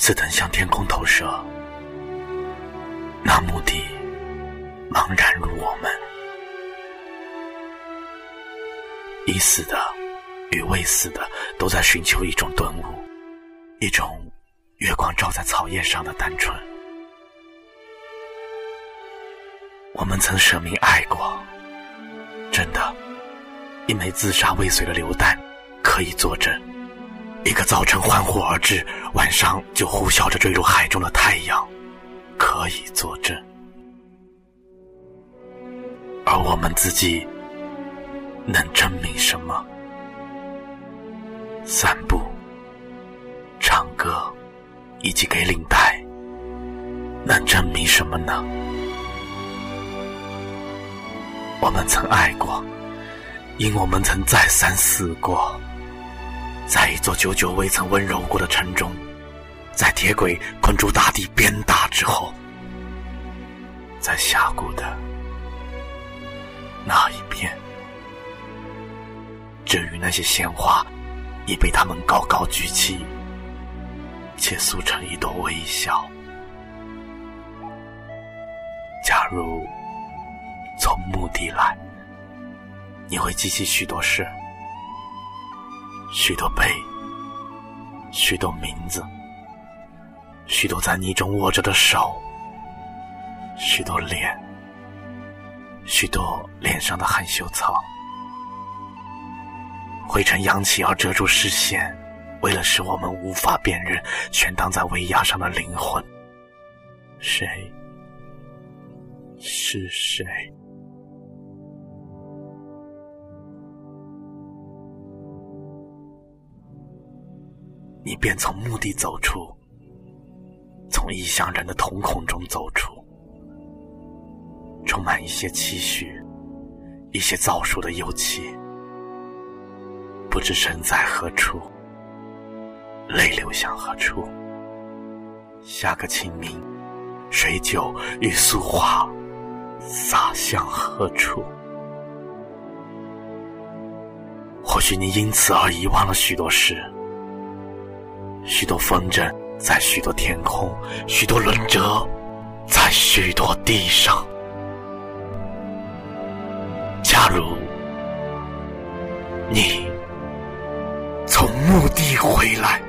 似曾向天空投射，那目的茫然如我们，已死的与未死的都在寻求一种顿悟，一种月光照在草叶上的单纯。我们曾舍命爱过，真的，一枚自杀未遂的榴弹可以作证。一个早晨欢呼而至，晚上就呼啸着坠入海中的太阳，可以作证。而我们自己能证明什么？散步、唱歌，以及给领带，能证明什么呢？我们曾爱过，因我们曾再三死过。在一座久久未曾温柔过的城中，在铁轨困住大地鞭打之后，在峡谷的那一边，至于那些鲜花，已被他们高高举起，且塑成一朵微笑。假如从墓地来，你会记起许多事。许多悲，许多名字，许多在泥中握着的手，许多脸，许多脸上的含羞草。灰尘扬起而遮住视线，为了使我们无法辨认悬荡在围崖上的灵魂，谁是谁？你便从墓地走出，从异乡人的瞳孔中走出，充满一些期许，一些早熟的幽气。不知身在何处，泪流向何处。下个清明，水酒与素花洒向何处？或许你因此而遗忘了许多事。许多风筝在许多天空，许多轮辙在许多地上。假如你从墓地回来。